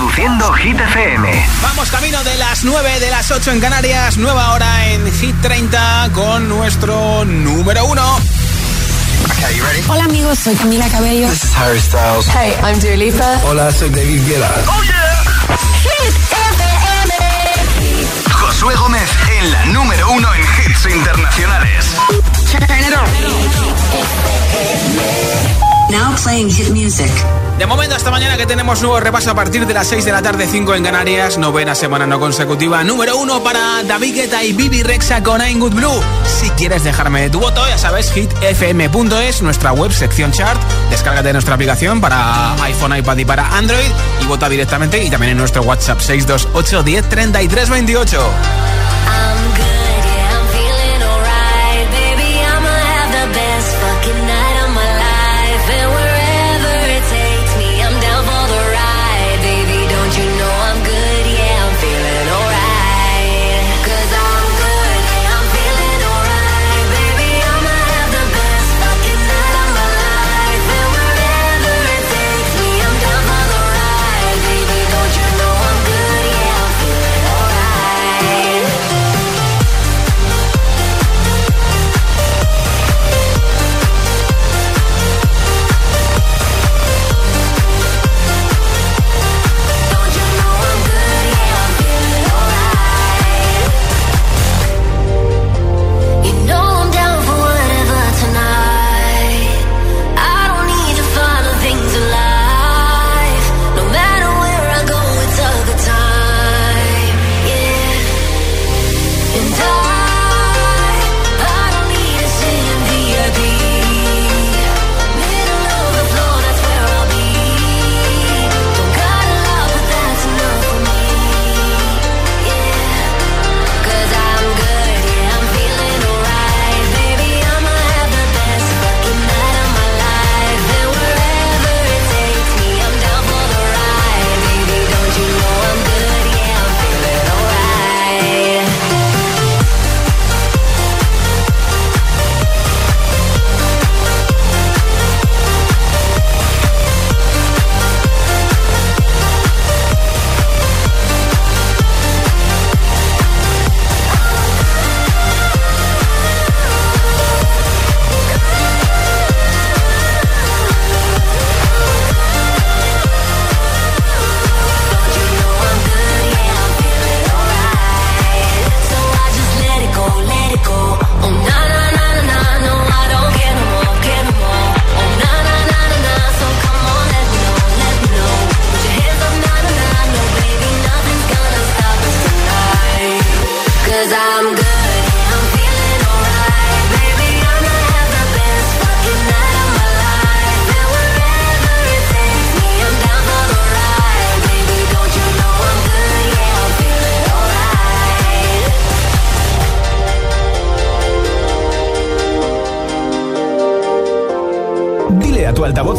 Reproduciendo Hit FM. Vamos camino de las 9 de las 8 en Canarias, nueva hora en Hit 30 con nuestro número 1. Hola amigos, soy Camila Cabello. This is Harry Styles. Hey, I'm Dua Lipa. Hola, soy David Guetta. Oh yeah. Hit FM. Josué Gómez en la número 1 en hits internacionales. Now playing hit music. De momento, hasta mañana que tenemos nuevo repaso a partir de las 6 de la tarde, 5 en Canarias, novena semana no consecutiva. Número 1 para David Guetta y Bibi Rexa con I'm Good Blue. Si quieres dejarme tu voto, ya sabes, hitfm.es, nuestra web, sección chart. Descárgate nuestra aplicación para iPhone, iPad y para Android y vota directamente. Y también en nuestro WhatsApp 628 10 33 28.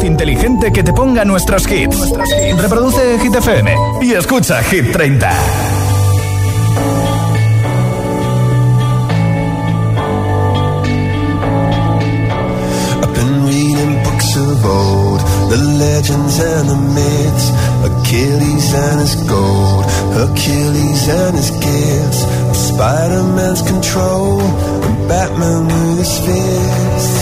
Inteligente que te ponga nuestros hits. Reproduce Hit FM y escucha Hit 30. I've been reading books of old, the legends and the myths, Achilles and his gold, Achilles and his gifts, Spider-Man's control, and Batman with his fist.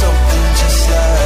something just like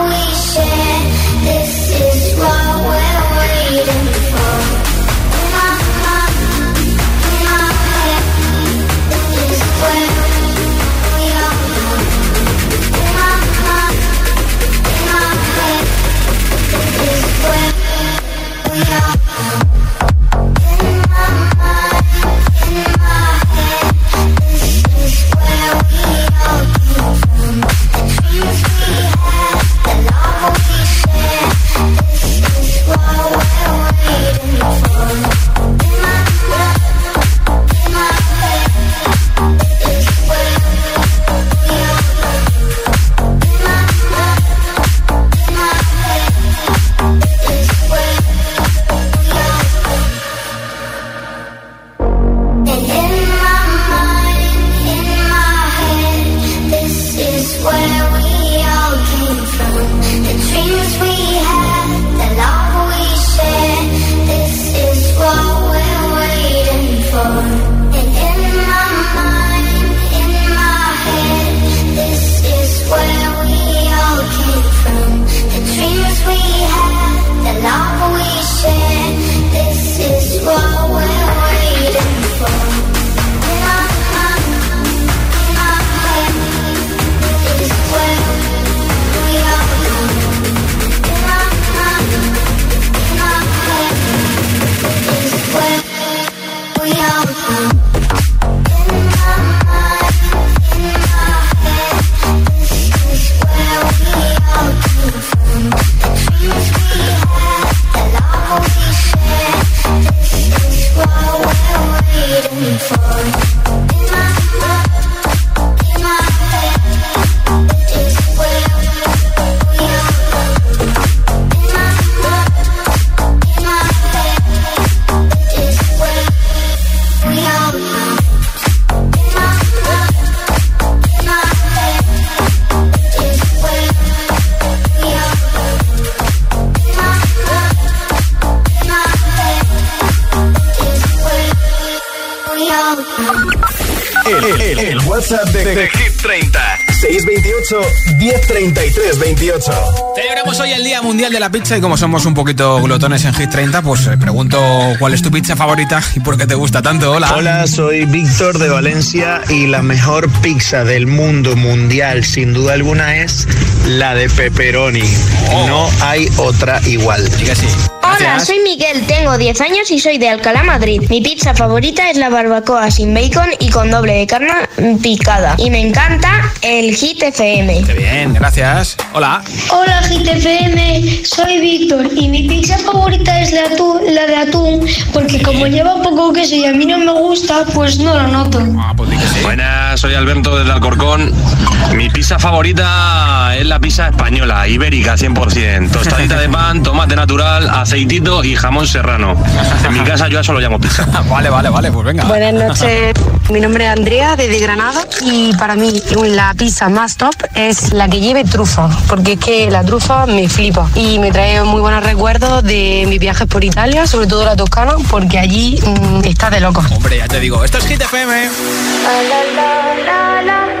28. Celebramos hoy el Día Mundial de la Pizza y como somos un poquito glotones en Hit 30, pues eh, pregunto cuál es tu pizza favorita y por qué te gusta tanto. Hola. Hola, soy Víctor de Valencia y la mejor pizza del mundo mundial, sin duda alguna, es la de pepperoni. Oh. No hay otra igual. que sí. Hola, soy Miguel, tengo 10 años y soy de Alcalá, Madrid. Mi pizza favorita es la barbacoa sin bacon y con doble de carne picada. Y me encanta el Hit FM. Qué bien, gracias. Hola. Hola Hit FM, soy Víctor y mi pizza favorita es la, la de atún porque como lleva poco queso y a mí no me gusta, pues no lo noto. Ah, pues Buenas, soy Alberto desde Alcorcón. Mi pizza favorita es la pizza española, ibérica 100%. Tostadita de pan, tomate natural, aceite y jamón serrano. En mi casa yo a eso lo llamo pizza. vale, vale, vale, pues venga. Buenas noches. Mi nombre es Andrea, desde Granada, y para mí la pizza más top es la que lleve trufa, porque es que la trufa me flipa y me trae muy buenos recuerdos de mis viajes por Italia, sobre todo la Toscana, porque allí mm, está de loco. Hombre, ya te digo, esto es Hit FM. I'm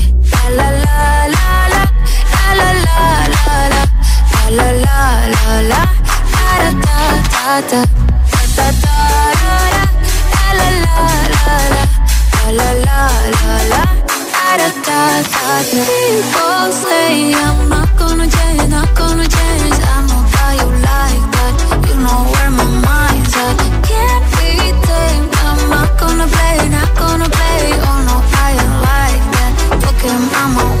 People say I'm not gonna change, not gonna change. I move with you like that. You know where my mind's at. Can't pretend I'm not gonna play, not gonna play. You know I am like that. Okay, I'm on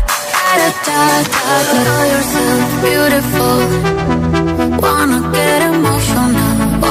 da da da da know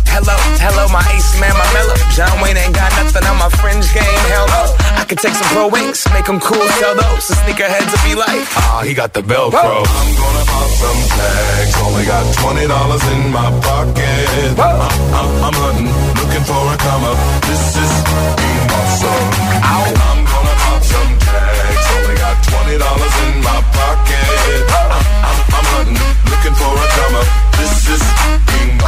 Hello, hello, my ace man, my mellow. John Wayne ain't got nothing on my fringe game. Hell no. I could take some pro wings, make them cool, sell those. The sneakerheads will be like, ah, he got the Velcro. I'm gonna pop some tags. Only got twenty dollars in my pocket. I'm, I'm, uh, uh, I'm hunting, looking for a come up. This is being awesome. I'm gonna pop some tags. Only got twenty dollars in my pocket. I'm, uh, I'm, I'm hunting, looking for a come up. This is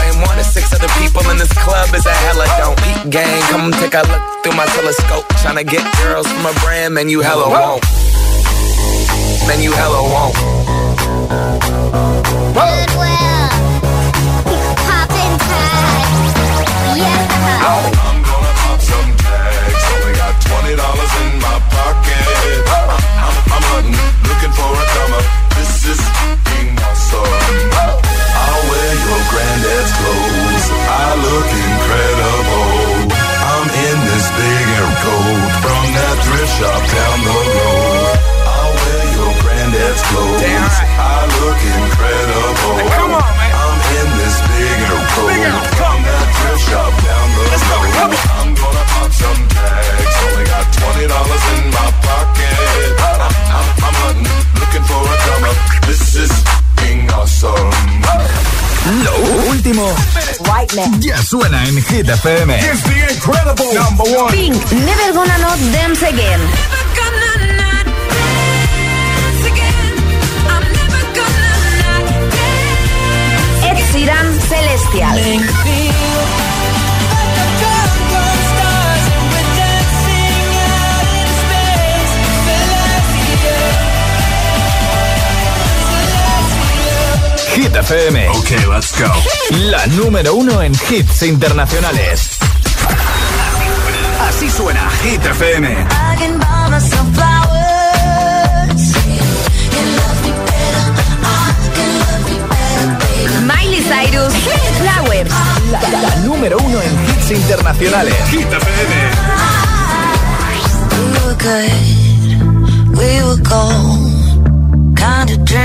same one as six other people in this club is a hella don't eat gang. Come take a look through my telescope. Tryna get girls from a brand, man, you hella won't. Man, you hella won't. Shop down the road. I'll wear your granddad's clothes. I look incredible. I'm ya suena en Hit FM. It's the incredible number one. Pink, Never Gonna Not Dance Again. Ed Sheeran, celestial. Hit FM. Ok, let's go. La número uno en hits internacionales. Así suena Hit FM. I can buy myself flowers. You love me better. I can love you better, baby. Miley Cyrus, Flowers. La, la número uno en hits internacionales. Hit FM. We were good, we were gold.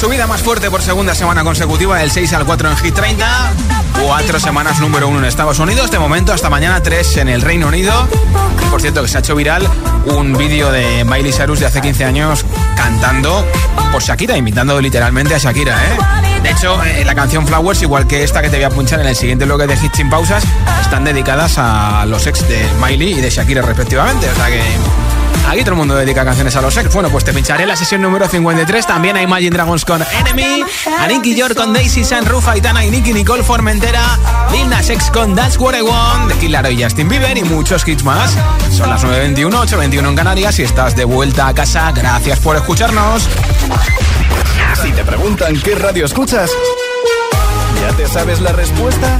Subida más fuerte por segunda semana consecutiva, del 6 al 4 en Hit 30. Cuatro semanas número uno en Estados Unidos. De momento, hasta mañana, tres en el Reino Unido. Por cierto, que se ha hecho viral un vídeo de Miley Cyrus de hace 15 años cantando por Shakira, invitando literalmente a Shakira, ¿eh? De hecho, eh, la canción Flowers, igual que esta que te voy a punchar en el siguiente bloque de Hits sin pausas, están dedicadas a los ex de Miley y de Shakira respectivamente. O sea que Aquí todo el mundo dedica canciones a los ex. Bueno, pues te pincharé la sesión número 53. También hay Imagine Dragons con Enemy, a Nicky York con Daisy San Rufa, Aitana y Nicky Nicole Formentera, Lil Nas X con That's What I Want, de Kid Laroi y Justin Bieber y muchos hits más. Son las 9.21, 8.21 en Canarias y estás de vuelta a casa. Gracias por escucharnos. Si te preguntan qué radio escuchas, ¿ya te sabes la respuesta?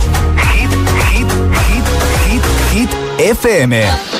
Hit, hit, hit, hit, hit, FM.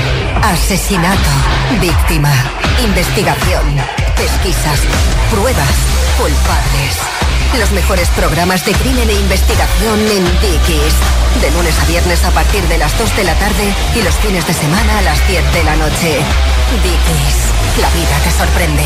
asesinato, víctima, investigación, pesquisas, pruebas, culpables. Los mejores programas de crimen e investigación en Dickies. De lunes a viernes a partir de las 2 de la tarde y los fines de semana a las 10 de la noche. Dickies, la vida te sorprende.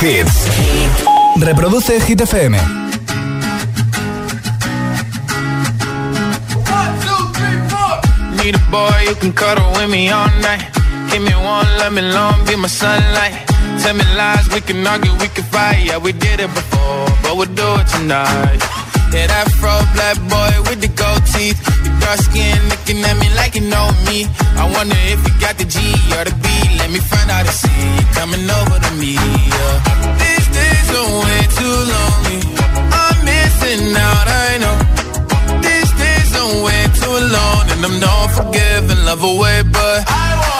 hits. Reproduce Hit FM. Need a boy you can cuddle with me all night. Give me one, let me long, be my sunlight. Tell me lies, we can argue, we can fight. Yeah, we did it before, but we'll do it tonight. Yeah, that fro black boy with the gold teeth. Your dark skin looking at me like you know me. I wonder if you got the G or the B. Let me find out and see you coming over to me. Yeah. These days are way too lonely. I'm missing out, I know. These days I'm way too alone and I'm not forgiving, love away, but I want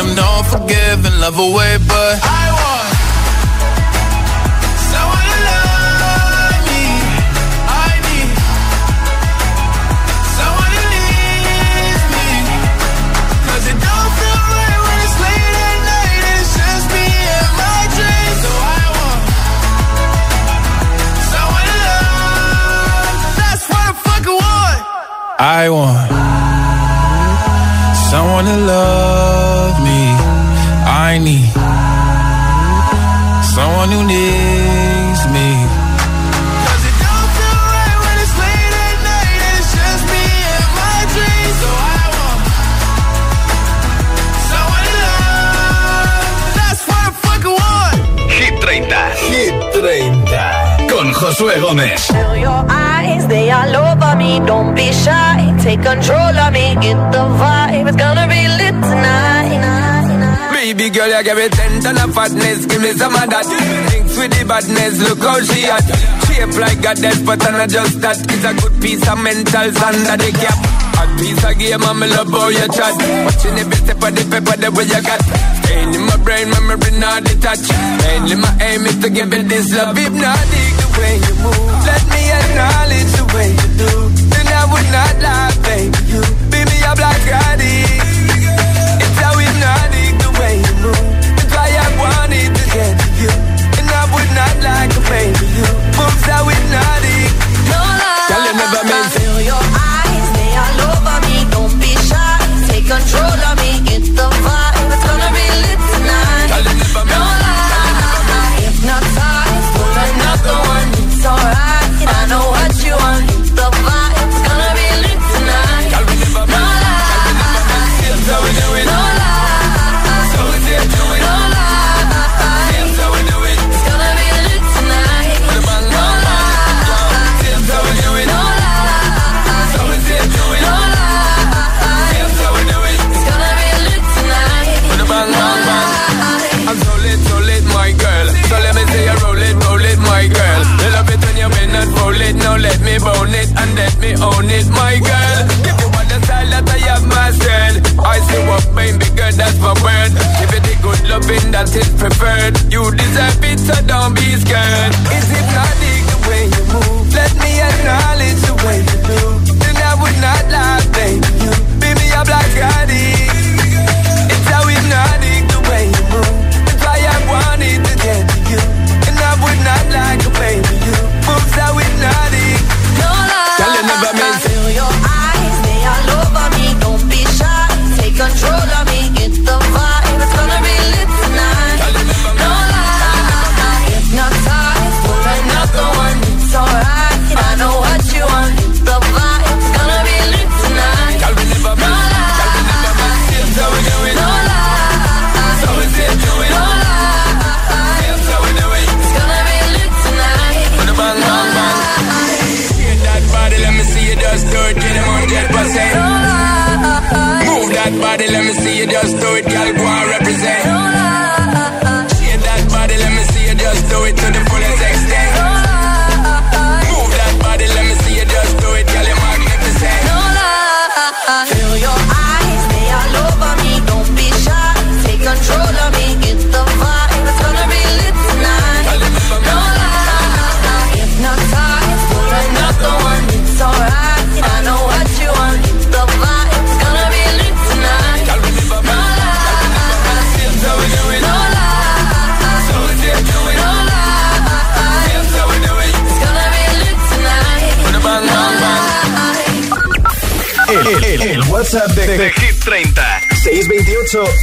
and I want someone to love me. I need someone to me. Cause it don't feel right when it's late at night and it's just me and my dreams. So I want someone to love. That's what I fucking want. I want someone to love me. I need someone who needs me. 'Cause it don't feel right when it's late at night and it's just me and my dreams. So I want someone to love. That's what I fucking want. Hit 30. Hit 30. Con Josué Gómez. Feel your eyes, they all over me. Don't be shy, take control of me. Get the vibe, it's gonna be lit tonight. Baby girl, you give me ten ton of fatness, give me some of that. Thinks with the badness, look how she at. Shape like a death, but I'm not just that. It's a good piece of mental under the cap. A piece of game, I'm love how you chat. Watching every step of the paper, the way you got. Staying in my brain, memory not detached. Mainly my aim is to give it this love. If not, dig the way you move. Let me acknowledge the way you do. Then I would not lie, that is preferred. You deserve it, so don't be scared. Is it not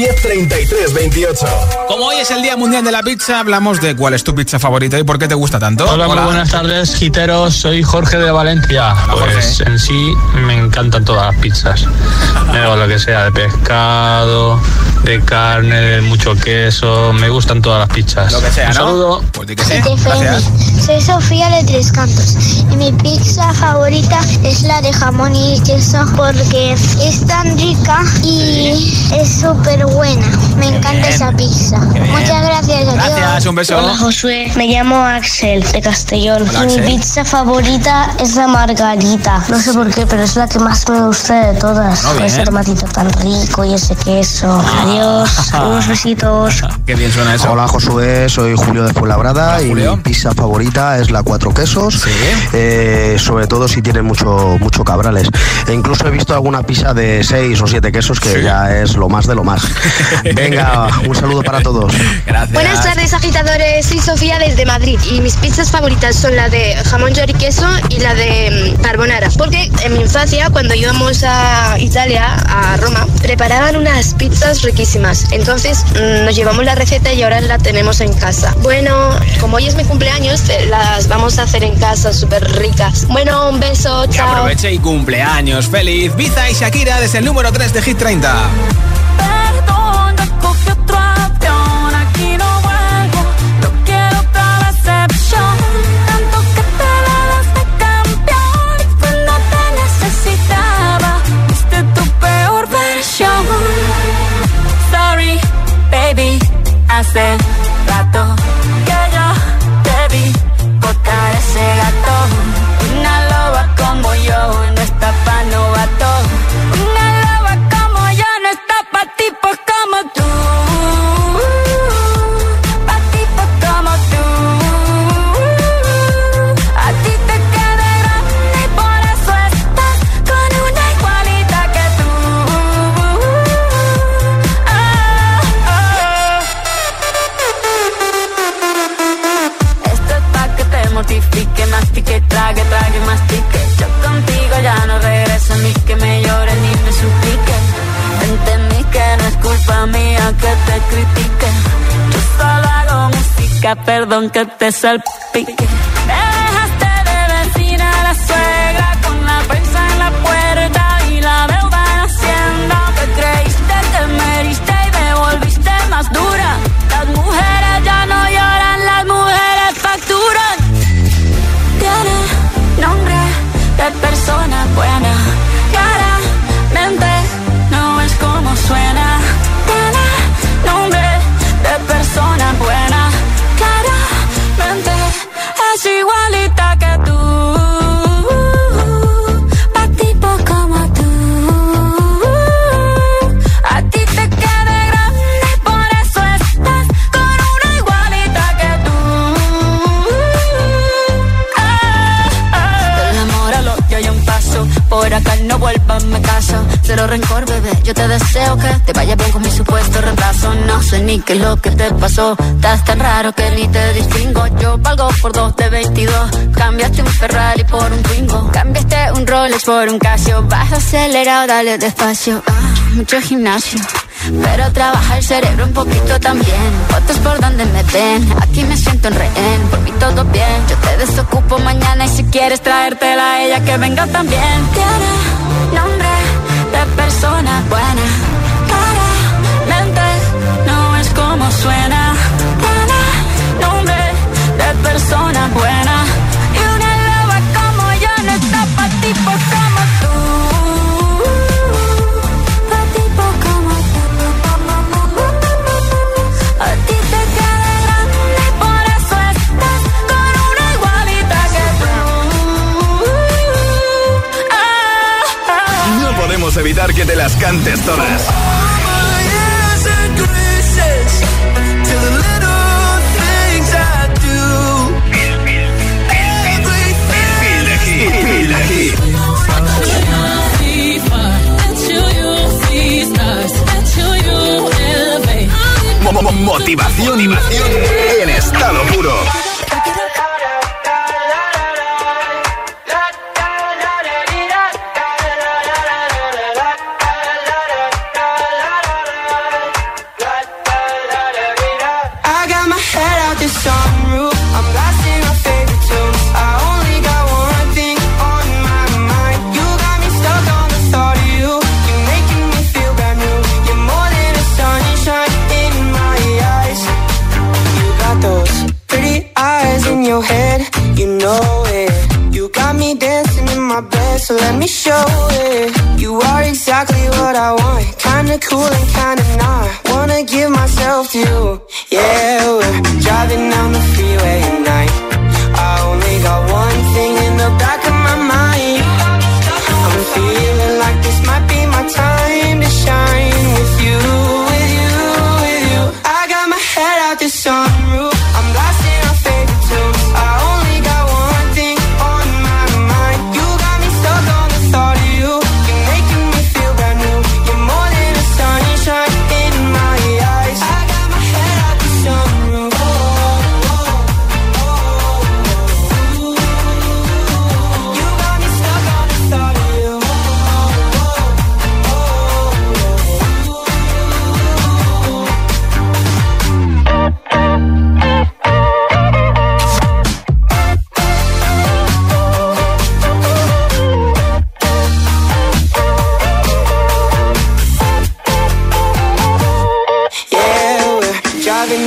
628 1033 28. Como hoy es el Día Mundial de la Pizza, hablamos de cuál es tu pizza favorita y por qué te gusta tanto. Hola, muy buenas tardes, giteros. Soy Jorge de Valencia. Pues Jorge. en sí me encantan todas las pizzas. Me lo que sea, de pescado, de carne, de mucho queso. Me gustan todas las pizzas. Lo que sea, Un ¿no? saludo. Pues di que sí. TFM. Gracias. Soy Sofía de Tres Cantos y mi pizza favorita es la de jamón y queso porque es tan rica y es súper buena. Me encanta bien. esa pizza. Muchas gracias. adiós. Gracias, un beso. Hola Josué, me llamo Axel de Castellón. Hola, Mi Axel. pizza favorita es la margarita. No sé por qué, pero es la que más me gusta de todas. Bueno, ese tomatito tan rico y ese queso. Adiós. Adiós. Unos besitos. Qué bien suena eso. Hola Josué, soy Julio de Fuenlabrada y mi pizza favorita es la cuatro quesos, eh, sobre todo si tiene mucho, mucho cabrales. E incluso he visto alguna pizza de seis o siete quesos que ya es lo más de lo más. Venga, un saludo para todos. Gracias. Buenas tardes, agitadores. Soy Sofía desde Madrid y mis pizzas favoritas son la de jamón york y queso y la de mm, carbonara. Porque en mi infancia, cuando íbamos a Italia, a Roma, preparaban unas pizzas riquísimas. Entonces mm, nos llevamos la receta y ahora la tenemos en casa. Bueno, como hoy es mi cumpleaños, eh, las vamos a hacer en casa, súper ricas. Bueno, un beso, Que chao. aproveche y cumpleaños. Feliz. Biza y Shakira desde el número 3 de Hit 30. Hace rato que yo te vi botar ese gato. Una loba como yo culpa mía que te critique. Yo solo hago música, perdón que te salpique. Me dejaste qué es lo que te pasó. Estás tan raro que ni te distingo. Yo valgo por dos de 22. Cambiaste un Ferrari por un Twingo. Cambiaste un Rolex por un Casio. Vas acelerado, dale despacio. Ah, mucho gimnasio. Pero trabaja el cerebro un poquito también. Fotos por donde me ven. Aquí me siento en rehén. Por mí todo bien. Yo te desocupo mañana y si quieres traértela a ella que venga también. Tiene nombre de persona buena. Como suena. Tiene nombre de persona buena. Y una loba como yo no está pa' tipos como tú. Pa' tipos como a ti te queda grande, por eso estás con una igualita que tú. Ah, No podemos evitar que te las cantes todas. Motivación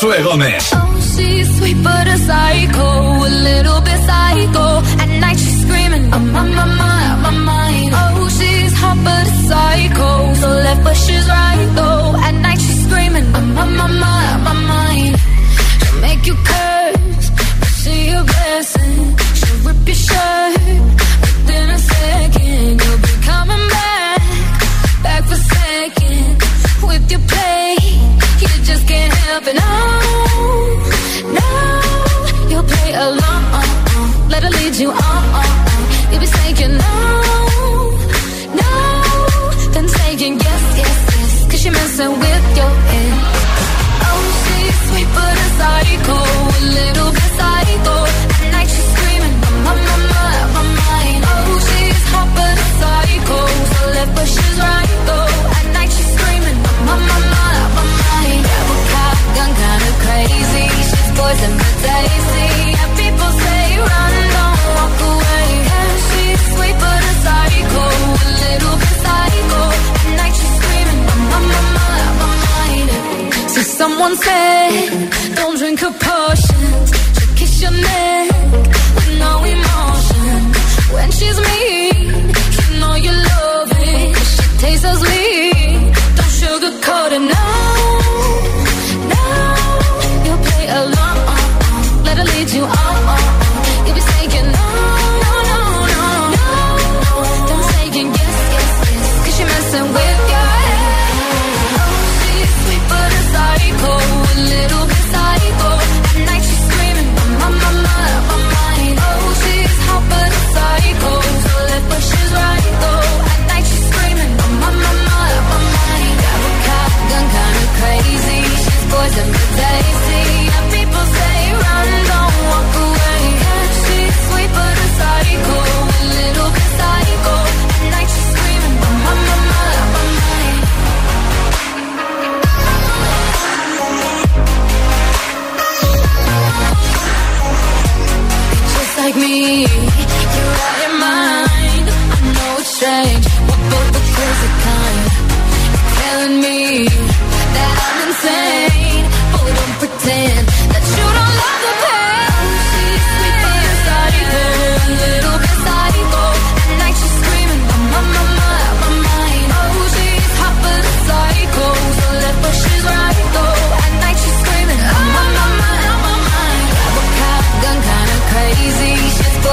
Josué Gómez. Oh, she's sweet but a psycho, a little bit psycho. At night she's screaming, I'm on my mind, on my mind. Oh, she's hot but a psycho, so left but she's right.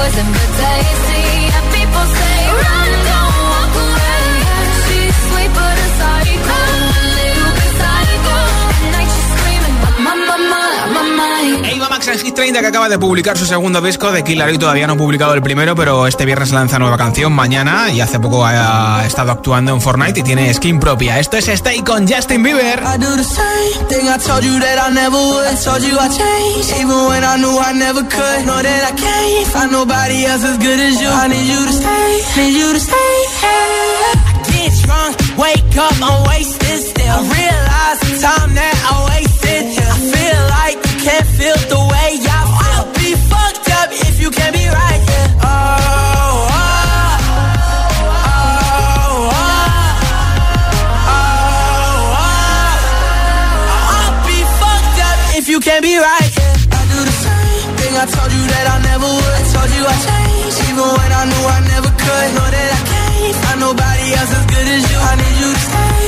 poison, but tasty. And people say. en Hit 30 que acaba de publicar su segundo disco de Killer y todavía no ha publicado el primero, pero este viernes lanza nueva canción mañana y hace poco ha estado actuando en Fortnite y tiene skin propia. Esto es Stay con Justin Bieber. I realize the time that I waste. can't feel the way I feel. I'll be fucked up if you can't be right. Yeah. Oh, oh. You can't be right. Yeah. I do the same thing. I told you that I never would. I told you I changed, even when I knew I never could. I know that I can't find nobody else as good as you. I need you to stay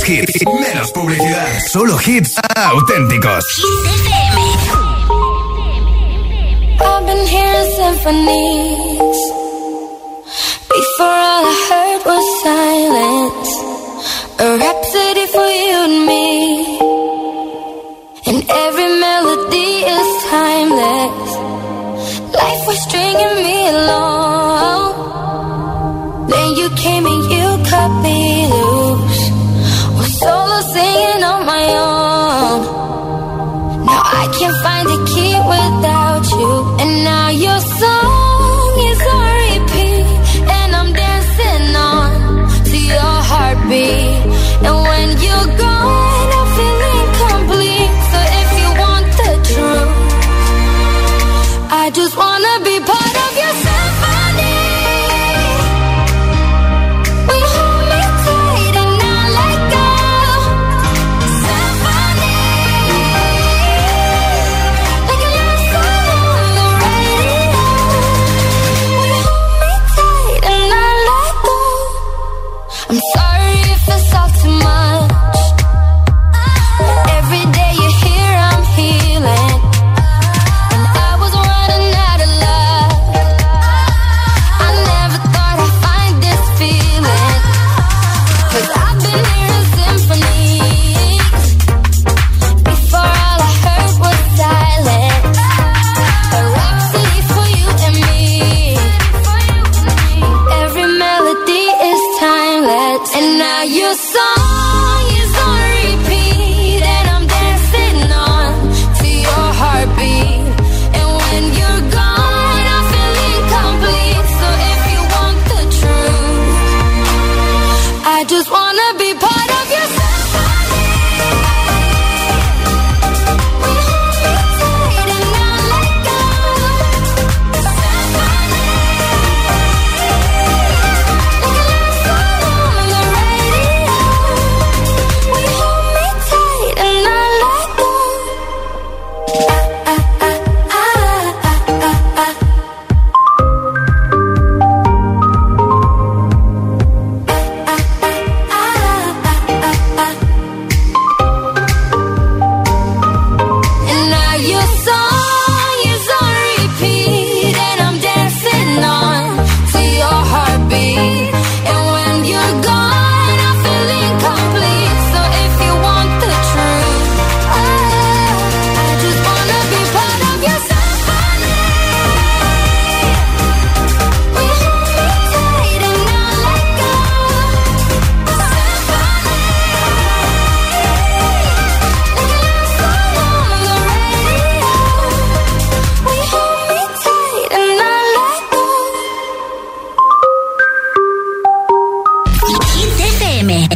Más hits, menos publicidad. Solo hits auténticos. I've been hearing symphonies. Before all I heard was silence. A rhapsody for you and me. And every melody is timeless. Life was stringing me along. Then you came and you cut me loose. My own.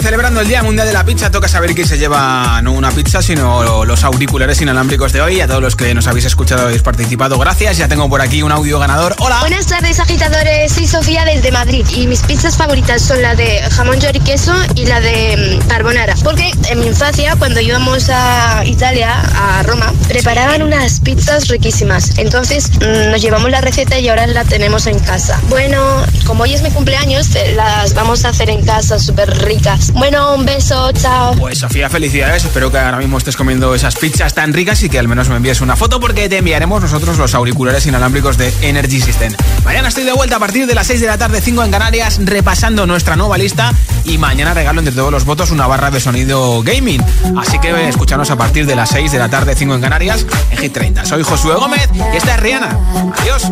Celebrando el Día Mundial de la Pizza, toca saber quién se lleva no una pizza, sino los auriculares inalámbricos de hoy. A todos los que nos habéis escuchado y participado, gracias. Ya tengo por aquí un audio ganador. Hola. Buenas tardes, agitadores. Soy Sofía desde Madrid y mis pizzas favoritas son la de jamón york queso y la de mm, carbonara. Porque en mi infancia, cuando íbamos a Italia, a Roma, preparaban unas pizzas riquísimas. Entonces mm, nos llevamos la receta y ahora la tenemos en casa. Bueno, como hoy es mi cumpleaños, eh, las vamos a hacer en casa súper ricas. Bueno, un beso, chao. Pues Sofía, felicidades. Espero que ahora mismo estés comiendo esas pizzas tan ricas y que al menos me envíes una foto porque te enviaremos nosotros los auriculares inalámbricos de Energy System. Mañana estoy de vuelta a partir de las 6 de la tarde, 5 en Canarias, repasando nuestra nueva lista y mañana regalo entre todos los votos una barra de sonido gaming. Así que escuchanos a partir de las 6 de la tarde, 5 en Canarias, en Hit 30. Soy Josué Gómez y esta es Rihanna. Adiós.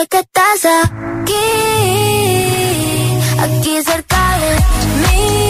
sé que estás aquí, aquí cerca de mí.